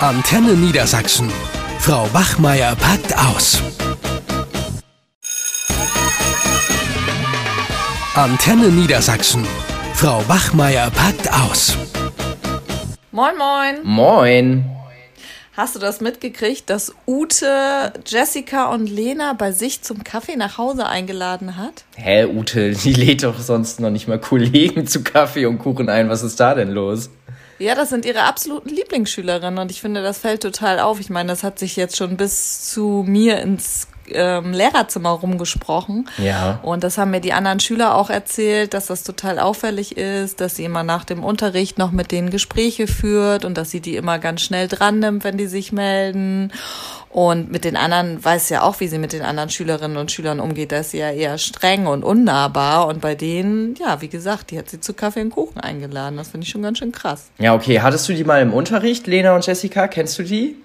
Antenne Niedersachsen. Frau Wachmeier packt aus. Antenne Niedersachsen. Frau Wachmeier packt aus. Moin, moin. Moin. Hast du das mitgekriegt, dass Ute, Jessica und Lena bei sich zum Kaffee nach Hause eingeladen hat? Hä, Ute, die lädt doch sonst noch nicht mal Kollegen zu Kaffee und Kuchen ein. Was ist da denn los? Ja, das sind ihre absoluten Lieblingsschülerinnen und ich finde, das fällt total auf. Ich meine, das hat sich jetzt schon bis zu mir ins ähm, Lehrerzimmer rumgesprochen. Ja. Und das haben mir die anderen Schüler auch erzählt, dass das total auffällig ist, dass sie immer nach dem Unterricht noch mit denen Gespräche führt und dass sie die immer ganz schnell dran nimmt, wenn die sich melden. Und mit den anderen weiß ja auch, wie sie mit den anderen Schülerinnen und Schülern umgeht. Da ist sie ja eher streng und unnahbar. Und bei denen, ja, wie gesagt, die hat sie zu Kaffee und Kuchen eingeladen. Das finde ich schon ganz schön krass. Ja, okay. Hattest du die mal im Unterricht, Lena und Jessica? Kennst du die?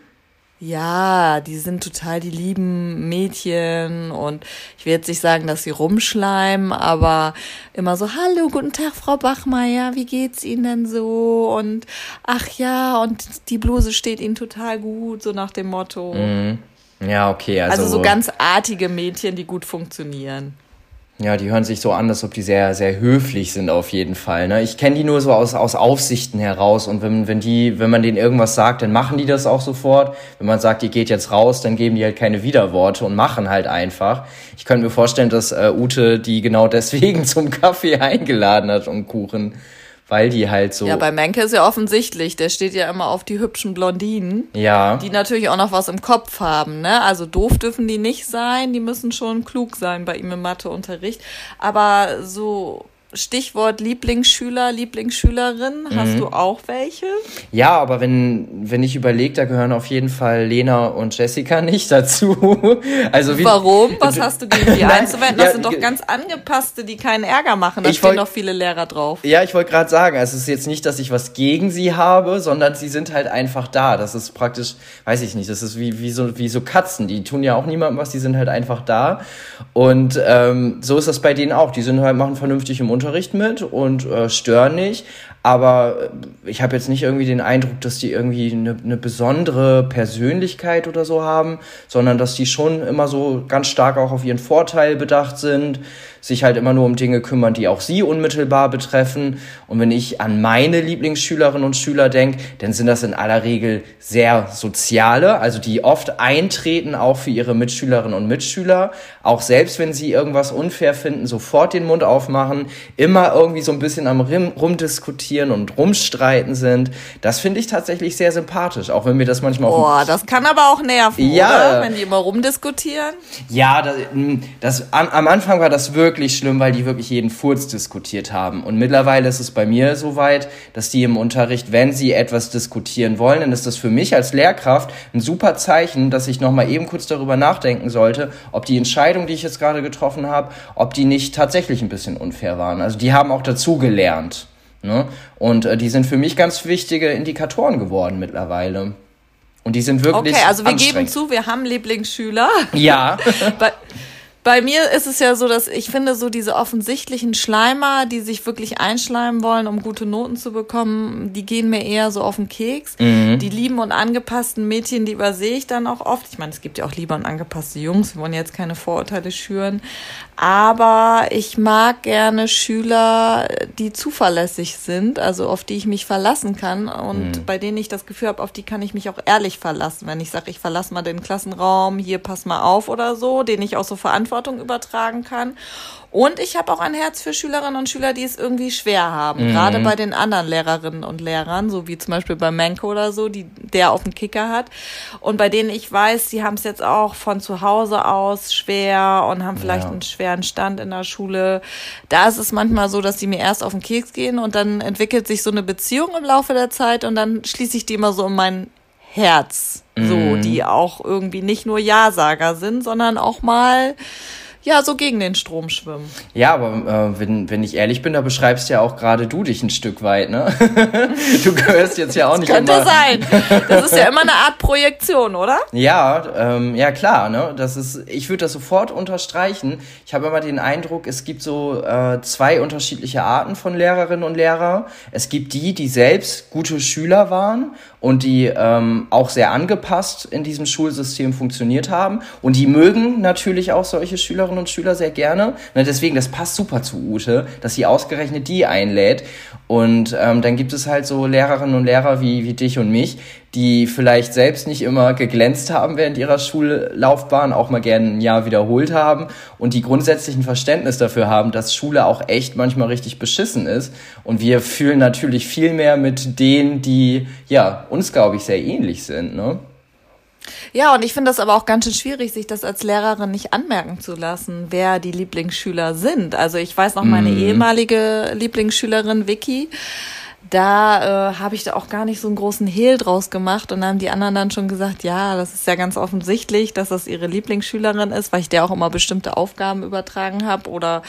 Ja, die sind total die lieben Mädchen und ich will jetzt nicht sagen, dass sie rumschleimen, aber immer so, hallo, guten Tag, Frau Bachmeier, wie geht's Ihnen denn so? Und ach ja, und die Bluse steht Ihnen total gut, so nach dem Motto. Mhm. Ja, okay. Also, Also so ganz artige Mädchen, die gut funktionieren. Ja, die hören sich so an, als ob die sehr, sehr höflich sind auf jeden Fall. Ne? Ich kenne die nur so aus, aus Aufsichten heraus und wenn, wenn die, wenn man denen irgendwas sagt, dann machen die das auch sofort. Wenn man sagt, ihr geht jetzt raus, dann geben die halt keine Widerworte und machen halt einfach. Ich könnte mir vorstellen, dass äh, Ute die genau deswegen zum Kaffee eingeladen hat und Kuchen, weil die halt so. Ja, bei Menke ist ja offensichtlich, der steht ja immer auf die hübschen Blondinen. ja. Die natürlich auch noch was im Kopf haben, ne? Also doof dürfen die nicht sein, die müssen schon klug sein bei ihm im Matheunterricht. Aber so Stichwort Lieblingsschüler, Lieblingsschülerin, hast du auch welche? Ja, aber wenn, wenn ich überlege, da gehören auf jeden Fall Lena und Jessica nicht dazu. Also wie, Warum? Was hast du gegen die einzuwenden? Das ja, sind doch ganz angepasste, die keinen Ärger machen. Da Ich stehen wollt- doch viele Lehrer drauf. Ja, ich wollte gerade sagen, also es ist jetzt nicht, dass ich was gegen sie habe, sondern sie sind halt einfach da. Das ist praktisch, weiß ich nicht, das ist wie, wie, so, wie so Katzen, die tun ja auch niemandem was, die sind halt einfach da. Und ähm, so ist das bei denen auch. Die sind halt, machen vernünftig im Unterricht mit und äh, stören nicht. Aber äh, ich habe jetzt nicht irgendwie den Eindruck, dass die irgendwie eine, eine besondere Persönlichkeit oder so haben, sondern dass die schon immer so ganz stark auch auf ihren Vorteil bedacht sind, sich halt immer nur um Dinge kümmern, die auch sie unmittelbar betreffen. Und wenn ich an meine Lieblingsschülerinnen und Schüler denke, dann sind das in aller Regel sehr soziale, also die oft eintreten auch für ihre Mitschülerinnen und Mitschüler, auch selbst wenn sie irgendwas unfair finden, sofort den Mund aufmachen, immer irgendwie so ein bisschen am Rim- rumdiskutieren und rumstreiten sind. Das finde ich tatsächlich sehr sympathisch, auch wenn mir das manchmal Boah, das kann aber auch nerven, Ja. oder? Wenn die immer rumdiskutieren. Ja, das, das, am, am Anfang war das wirklich schlimm, weil die wirklich jeden Furz diskutiert haben. Und mittlerweile ist es bei mir so weit, dass die im Unterricht, wenn sie etwas diskutieren wollen, dann ist das für mich als Lehrkraft ein super Zeichen, dass ich nochmal eben kurz darüber nachdenken sollte, ob die Entscheidung, die ich jetzt gerade getroffen habe, ob die nicht tatsächlich ein bisschen unfair waren. Also die haben auch dazu gelernt. Ne? Und äh, die sind für mich ganz wichtige Indikatoren geworden mittlerweile. Und die sind wirklich. Okay, also wir geben zu, wir haben Lieblingsschüler. Ja. Bei, bei mir ist es ja so, dass ich finde, so diese offensichtlichen Schleimer, die sich wirklich einschleimen wollen, um gute Noten zu bekommen, die gehen mir eher so auf den Keks. Mhm. Die lieben und angepassten Mädchen, die übersehe ich dann auch oft. Ich meine, es gibt ja auch liebe und angepasste Jungs, wir wollen jetzt keine Vorurteile schüren. Aber ich mag gerne Schüler, die zuverlässig sind, also auf die ich mich verlassen kann und bei denen ich das Gefühl habe, auf die kann ich mich auch ehrlich verlassen. Wenn ich sage, ich verlasse mal den Klassenraum, hier pass mal auf oder so, denen ich auch so Verantwortung übertragen kann. Und ich habe auch ein Herz für Schülerinnen und Schüler, die es irgendwie schwer haben. Gerade bei den anderen Lehrerinnen und Lehrern, so wie zum Beispiel bei Menko oder so, die der auf dem Kicker hat. Und bei denen ich weiß, die haben es jetzt auch von zu Hause aus schwer und haben vielleicht Ja. einen schweren Stand in der Schule. Da ist es manchmal so, dass die mir erst auf den Keks gehen und dann entwickelt sich so eine Beziehung im Laufe der Zeit und dann schließe ich die immer so in mein Herz. So, die auch irgendwie nicht nur Ja-Sager sind, sondern auch mal ja, so gegen den Strom schwimmen. Ja, aber äh, wenn, wenn ich ehrlich bin, da beschreibst ja auch gerade du dich ein Stück weit, ne? du gehörst jetzt ja auch nicht könnte immer... sein. Das ist ja immer eine Art Projektion, oder? Ja, ähm, ja klar, ne? Das ist, ich würde das sofort unterstreichen. Ich habe immer den Eindruck, es gibt so äh, zwei unterschiedliche Arten von Lehrerinnen und Lehrer. Es gibt die, die selbst gute Schüler waren und die ähm, auch sehr angepasst in diesem Schulsystem funktioniert haben. Und die mögen natürlich auch solche Schülerinnen und Schüler sehr gerne. Na, deswegen, das passt super zu Ute, dass sie ausgerechnet die einlädt. Und ähm, dann gibt es halt so Lehrerinnen und Lehrer wie, wie dich und mich, die vielleicht selbst nicht immer geglänzt haben während ihrer Schullaufbahn, auch mal gerne ein Jahr wiederholt haben und die grundsätzlichen Verständnis dafür haben, dass Schule auch echt manchmal richtig beschissen ist. Und wir fühlen natürlich viel mehr mit denen, die ja uns, glaube ich, sehr ähnlich sind. Ne? Ja, und ich finde das aber auch ganz schön schwierig, sich das als Lehrerin nicht anmerken zu lassen, wer die Lieblingsschüler sind. Also ich weiß noch meine mm. ehemalige Lieblingsschülerin Vicky da äh, habe ich da auch gar nicht so einen großen Hehl draus gemacht und haben die anderen dann schon gesagt, ja, das ist ja ganz offensichtlich, dass das ihre Lieblingsschülerin ist, weil ich der auch immer bestimmte Aufgaben übertragen habe oder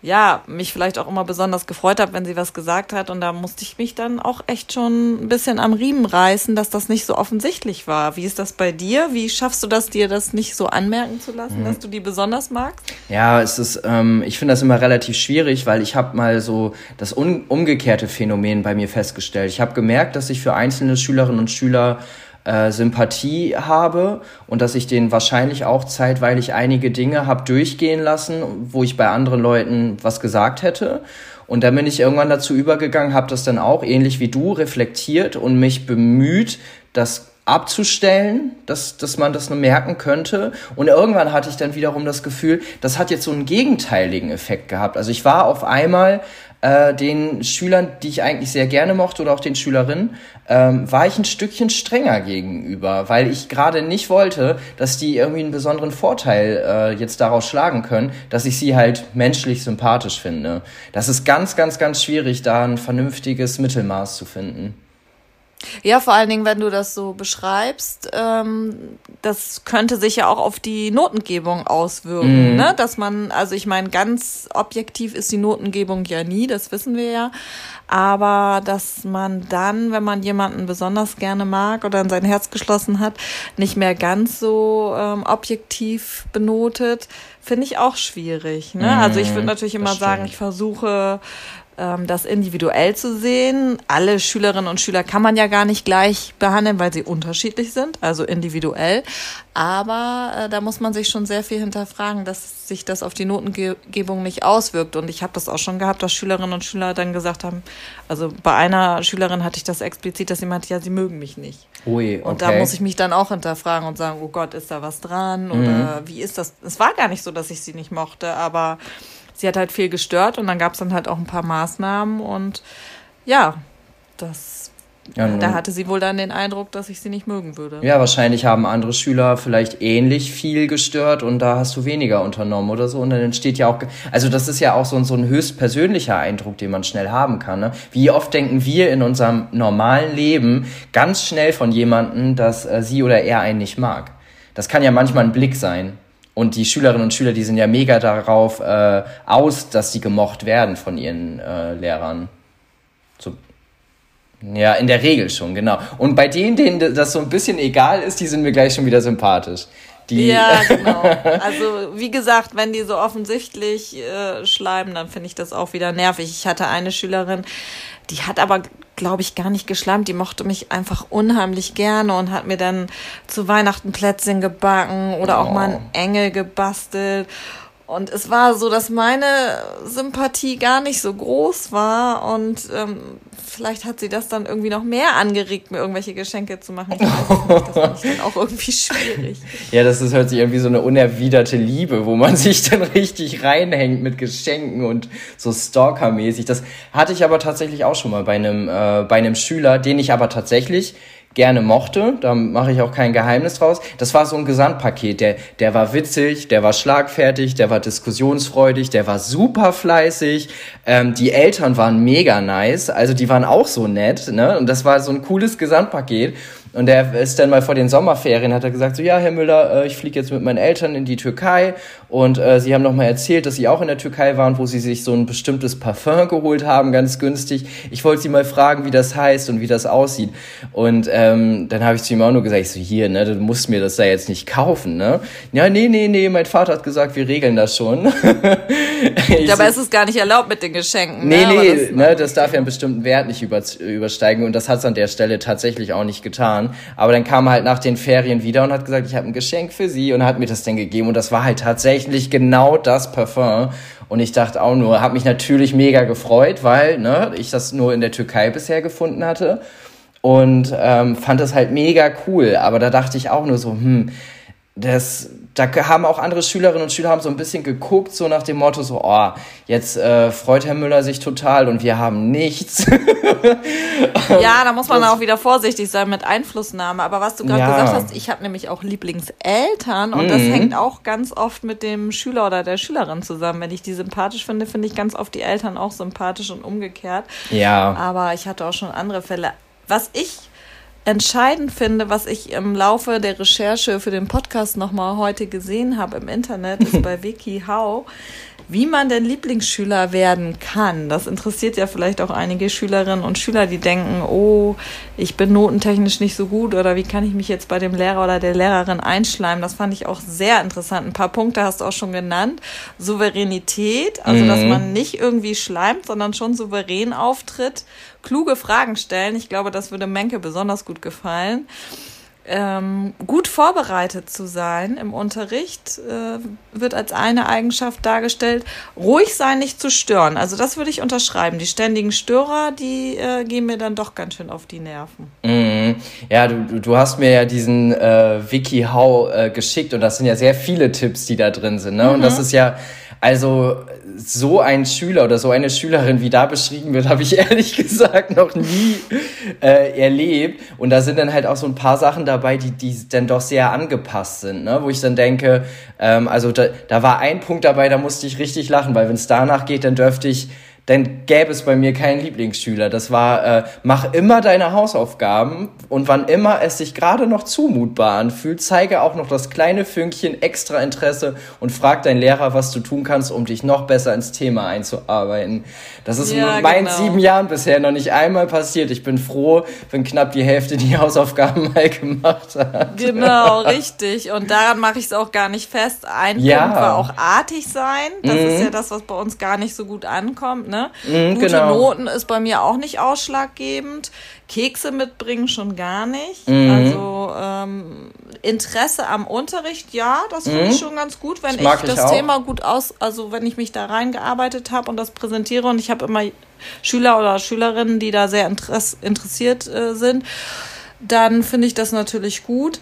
ja, mich vielleicht auch immer besonders gefreut habe, wenn sie was gesagt hat. Und da musste ich mich dann auch echt schon ein bisschen am Riemen reißen, dass das nicht so offensichtlich war. Wie ist das bei dir? Wie schaffst du das, dir das nicht so anmerken zu lassen, mhm. dass du die besonders magst? Ja, es ist, ähm, ich finde das immer relativ schwierig, weil ich habe mal so das umgekehrte Phänomen bei mir festgestellt. Ich habe gemerkt, dass ich für einzelne Schülerinnen und Schüler äh, Sympathie habe und dass ich denen wahrscheinlich auch zeitweilig einige Dinge habe durchgehen lassen, wo ich bei anderen Leuten was gesagt hätte. Und dann bin ich irgendwann dazu übergegangen, habe das dann auch ähnlich wie du reflektiert und mich bemüht, das abzustellen, dass, dass man das nur merken könnte. Und irgendwann hatte ich dann wiederum das Gefühl, das hat jetzt so einen gegenteiligen Effekt gehabt. Also ich war auf einmal äh, den Schülern, die ich eigentlich sehr gerne mochte oder auch den Schülerinnen, ähm, war ich ein Stückchen strenger gegenüber, weil ich gerade nicht wollte, dass die irgendwie einen besonderen Vorteil äh, jetzt daraus schlagen können, dass ich sie halt menschlich sympathisch finde. Das ist ganz, ganz, ganz schwierig, da ein vernünftiges Mittelmaß zu finden. Ja, vor allen Dingen, wenn du das so beschreibst, ähm, das könnte sich ja auch auf die Notengebung auswirken, mhm. ne? Dass man, also ich meine, ganz objektiv ist die Notengebung ja nie, das wissen wir ja. Aber dass man dann, wenn man jemanden besonders gerne mag oder in sein Herz geschlossen hat, nicht mehr ganz so ähm, objektiv benotet, finde ich auch schwierig. Ne? Mhm, also ich würde natürlich immer sagen, ich versuche das individuell zu sehen. Alle Schülerinnen und Schüler kann man ja gar nicht gleich behandeln, weil sie unterschiedlich sind, also individuell. Aber äh, da muss man sich schon sehr viel hinterfragen, dass sich das auf die Notengebung nicht auswirkt. Und ich habe das auch schon gehabt, dass Schülerinnen und Schüler dann gesagt haben, also bei einer Schülerin hatte ich das explizit, dass sie meinte, ja, sie mögen mich nicht. Ui, okay. Und da muss ich mich dann auch hinterfragen und sagen, oh Gott, ist da was dran? Oder mhm. wie ist das? Es war gar nicht so, dass ich sie nicht mochte, aber sie hat halt viel gestört und dann gab es dann halt auch ein paar Maßnahmen und ja, das ja, da hatte sie wohl dann den Eindruck, dass ich sie nicht mögen würde. Ja, wahrscheinlich haben andere Schüler vielleicht ähnlich viel gestört und da hast du weniger unternommen oder so. Und dann entsteht ja auch, also das ist ja auch so, so ein höchst persönlicher Eindruck, den man schnell haben kann. Ne? Wie oft denken wir in unserem normalen Leben ganz schnell von jemandem, dass äh, sie oder er einen nicht mag? Das kann ja manchmal ein Blick sein. Und die Schülerinnen und Schüler, die sind ja mega darauf äh, aus, dass sie gemocht werden von ihren äh, Lehrern. So. Ja, in der Regel schon, genau. Und bei denen, denen das so ein bisschen egal ist, die sind mir gleich schon wieder sympathisch. Die ja, genau. Also wie gesagt, wenn die so offensichtlich äh, schleimen, dann finde ich das auch wieder nervig. Ich hatte eine Schülerin, die hat aber, glaube ich, gar nicht geschleimt. Die mochte mich einfach unheimlich gerne und hat mir dann zu Weihnachten Plätzchen gebacken oder auch mal einen Engel gebastelt. Und es war so, dass meine Sympathie gar nicht so groß war und ähm, vielleicht hat sie das dann irgendwie noch mehr angeregt, mir irgendwelche Geschenke zu machen. Ich weiß nicht, das fand ich dann auch irgendwie schwierig. Ja, das ist, hört sich irgendwie so eine unerwiderte Liebe, wo man sich dann richtig reinhängt mit Geschenken und so Stalker-mäßig. Das hatte ich aber tatsächlich auch schon mal bei einem, äh, bei einem Schüler, den ich aber tatsächlich gerne mochte, da mache ich auch kein Geheimnis draus. Das war so ein Gesamtpaket. Der, der war witzig, der war schlagfertig, der war diskussionsfreudig, der war super fleißig. Ähm, die Eltern waren mega nice, also die waren auch so nett. Ne? Und das war so ein cooles Gesamtpaket. Und er ist dann mal vor den Sommerferien, hat er gesagt, so, ja, Herr Müller, äh, ich fliege jetzt mit meinen Eltern in die Türkei und äh, Sie haben noch mal erzählt, dass Sie auch in der Türkei waren, wo Sie sich so ein bestimmtes Parfum geholt haben, ganz günstig. Ich wollte Sie mal fragen, wie das heißt und wie das aussieht. Und ähm, dann habe ich zu ihm auch nur gesagt, ich so, hier, ne, du musst mir das da jetzt nicht kaufen, ne? Ja, nee, nee, nee, mein Vater hat gesagt, wir regeln das schon. Dabei so, ist es gar nicht erlaubt mit den Geschenken. Nee, ne? nee, das, ne, das darf ja einen bestimmten Wert nicht über, übersteigen und das hat es an der Stelle tatsächlich auch nicht getan. Aber dann kam er halt nach den Ferien wieder und hat gesagt, ich habe ein Geschenk für Sie und hat mir das dann gegeben und das war halt tatsächlich genau das Parfum. Und ich dachte auch nur, habe mich natürlich mega gefreut, weil ne, ich das nur in der Türkei bisher gefunden hatte und ähm, fand das halt mega cool. Aber da dachte ich auch nur so, hm, das, da haben auch andere Schülerinnen und Schüler haben so ein bisschen geguckt, so nach dem Motto, so, oh, jetzt äh, freut Herr Müller sich total und wir haben nichts. ja, da muss man das, auch wieder vorsichtig sein mit Einflussnahme. Aber was du gerade ja. gesagt hast, ich habe nämlich auch Lieblingseltern und mhm. das hängt auch ganz oft mit dem Schüler oder der Schülerin zusammen. Wenn ich die sympathisch finde, finde ich ganz oft die Eltern auch sympathisch und umgekehrt. Ja. Aber ich hatte auch schon andere Fälle. Was ich entscheidend finde, was ich im Laufe der Recherche für den Podcast nochmal heute gesehen habe im Internet, ist bei WikiHow, wie man denn Lieblingsschüler werden kann. Das interessiert ja vielleicht auch einige Schülerinnen und Schüler, die denken, oh, ich bin notentechnisch nicht so gut oder wie kann ich mich jetzt bei dem Lehrer oder der Lehrerin einschleimen. Das fand ich auch sehr interessant. Ein paar Punkte hast du auch schon genannt. Souveränität, also mhm. dass man nicht irgendwie schleimt, sondern schon souverän auftritt kluge Fragen stellen. Ich glaube, das würde Menke besonders gut gefallen. Ähm, gut vorbereitet zu sein im Unterricht äh, wird als eine Eigenschaft dargestellt. Ruhig sein, nicht zu stören. Also das würde ich unterschreiben. Die ständigen Störer, die äh, gehen mir dann doch ganz schön auf die Nerven. Mhm. Ja, du, du hast mir ja diesen äh, WikiHow äh, geschickt und das sind ja sehr viele Tipps, die da drin sind. Ne? Mhm. Und das ist ja also so ein Schüler oder so eine Schülerin, wie da beschrieben wird, habe ich ehrlich gesagt noch nie äh, erlebt. Und da sind dann halt auch so ein paar Sachen dabei, die, die dann doch sehr angepasst sind, ne? wo ich dann denke, ähm, also da, da war ein Punkt dabei, da musste ich richtig lachen, weil wenn es danach geht, dann dürfte ich dann gäbe es bei mir keinen Lieblingsschüler. Das war, äh, mach immer deine Hausaufgaben und wann immer es sich gerade noch zumutbar anfühlt, zeige auch noch das kleine Fünkchen extra Interesse und frag deinen Lehrer, was du tun kannst, um dich noch besser ins Thema einzuarbeiten. Das ist ja, in meinen genau. sieben Jahren bisher noch nicht einmal passiert. Ich bin froh, wenn knapp die Hälfte die Hausaufgaben mal gemacht hat. Genau, richtig. Und daran mache ich es auch gar nicht fest. Ein ja. Punkt war auch artig sein. Das mhm. ist ja das, was bei uns gar nicht so gut ankommt. Ne? Ne? Mhm, Gute genau. Noten ist bei mir auch nicht ausschlaggebend. Kekse mitbringen schon gar nicht. Mhm. Also ähm, Interesse am Unterricht, ja, das finde mhm. ich schon ganz gut, wenn das ich das ich Thema gut aus, also wenn ich mich da reingearbeitet habe und das präsentiere und ich habe immer Schüler oder Schülerinnen, die da sehr interessiert äh, sind, dann finde ich das natürlich gut.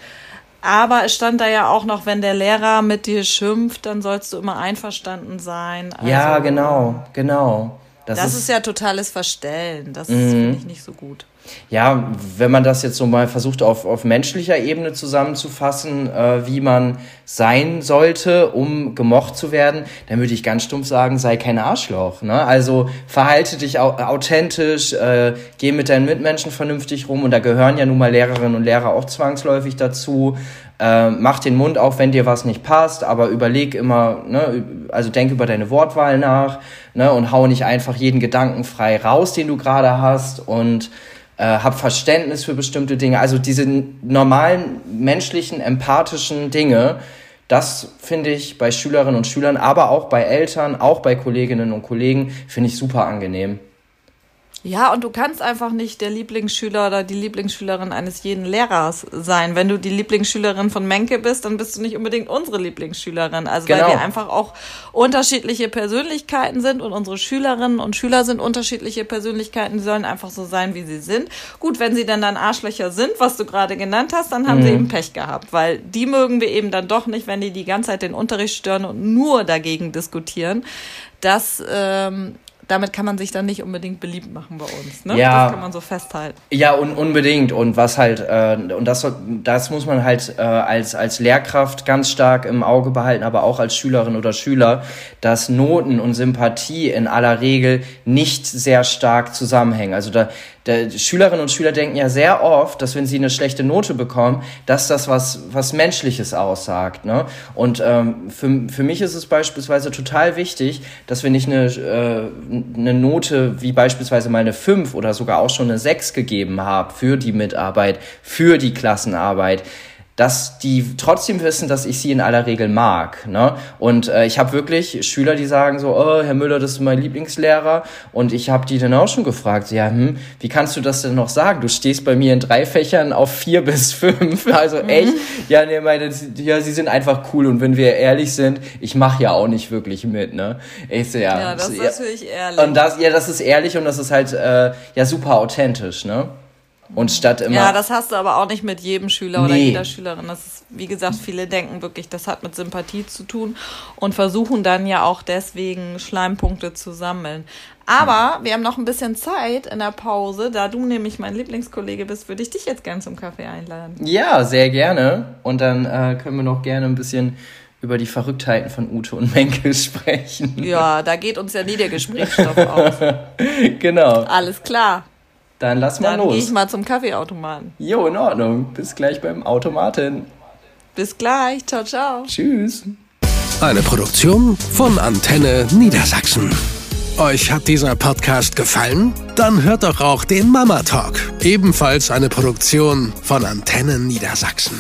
Aber es stand da ja auch noch, wenn der Lehrer mit dir schimpft, dann sollst du immer einverstanden sein. Also, ja, genau, genau. Das, das ist, ist, ja totales Verstellen. Das mhm. finde ich nicht so gut. Ja, wenn man das jetzt so mal versucht auf, auf menschlicher Ebene zusammenzufassen, äh, wie man sein sollte, um gemocht zu werden, dann würde ich ganz stumpf sagen, sei kein Arschloch. Ne? Also verhalte dich authentisch, äh, geh mit deinen Mitmenschen vernünftig rum und da gehören ja nun mal Lehrerinnen und Lehrer auch zwangsläufig dazu. Äh, mach den Mund auf, wenn dir was nicht passt, aber überleg immer, ne, also denk über deine Wortwahl nach ne, und hau nicht einfach jeden Gedanken frei raus, den du gerade hast und äh, hab Verständnis für bestimmte Dinge. Also diese normalen menschlichen, empathischen Dinge, das finde ich bei Schülerinnen und Schülern, aber auch bei Eltern, auch bei Kolleginnen und Kollegen, finde ich super angenehm. Ja, und du kannst einfach nicht der Lieblingsschüler oder die Lieblingsschülerin eines jeden Lehrers sein. Wenn du die Lieblingsschülerin von Menke bist, dann bist du nicht unbedingt unsere Lieblingsschülerin. Also genau. weil wir einfach auch unterschiedliche Persönlichkeiten sind und unsere Schülerinnen und Schüler sind unterschiedliche Persönlichkeiten, die sollen einfach so sein, wie sie sind. Gut, wenn sie dann dann Arschlöcher sind, was du gerade genannt hast, dann haben mhm. sie eben Pech gehabt, weil die mögen wir eben dann doch nicht, wenn die die ganze Zeit den Unterricht stören und nur dagegen diskutieren. Das ähm, damit kann man sich dann nicht unbedingt beliebt machen bei uns. Ne? Ja, das kann man so festhalten. Ja, un unbedingt. Und was halt, äh, und das, das muss man halt äh, als, als Lehrkraft ganz stark im Auge behalten, aber auch als Schülerin oder Schüler, dass Noten und Sympathie in aller Regel nicht sehr stark zusammenhängen. Also da, der, Schülerinnen und Schüler denken ja sehr oft, dass wenn sie eine schlechte Note bekommen, dass das was, was Menschliches aussagt. Ne? Und ähm, für, für mich ist es beispielsweise total wichtig, dass wenn ich eine, äh, eine Note wie beispielsweise mal eine 5 oder sogar auch schon eine 6 gegeben habe für die Mitarbeit, für die Klassenarbeit, dass die trotzdem wissen, dass ich sie in aller Regel mag. Ne? Und äh, ich habe wirklich Schüler, die sagen so, oh, Herr Müller, das ist mein Lieblingslehrer. Und ich habe die dann auch schon gefragt, ja, hm, wie kannst du das denn noch sagen? Du stehst bei mir in drei Fächern auf vier bis fünf. Also mhm. echt, ja, nee, meine, ja, sie sind einfach cool. Und wenn wir ehrlich sind, ich mache ja auch nicht wirklich mit. Ne? Ich so, ja, ja, das ist ja, natürlich ehrlich. Und das, ja, das ist ehrlich und das ist halt äh, ja super authentisch. Ne? Und statt immer. Ja, das hast du aber auch nicht mit jedem Schüler oder jeder Schülerin. Das ist, wie gesagt, viele denken wirklich, das hat mit Sympathie zu tun und versuchen dann ja auch deswegen Schleimpunkte zu sammeln. Aber wir haben noch ein bisschen Zeit in der Pause. Da du nämlich mein Lieblingskollege bist, würde ich dich jetzt gerne zum Kaffee einladen. Ja, sehr gerne. Und dann äh, können wir noch gerne ein bisschen über die Verrücktheiten von Ute und Menke sprechen. Ja, da geht uns ja nie der Gesprächsstoff aus. genau. Alles klar. Dann lass mal Dann los. gehe ich mal zum Kaffeeautomaten. Jo, in Ordnung. Bis gleich beim Automaten. Bis gleich. Ciao, ciao. Tschüss. Eine Produktion von Antenne Niedersachsen. Euch hat dieser Podcast gefallen? Dann hört doch auch den Mama Talk, ebenfalls eine Produktion von Antenne Niedersachsen.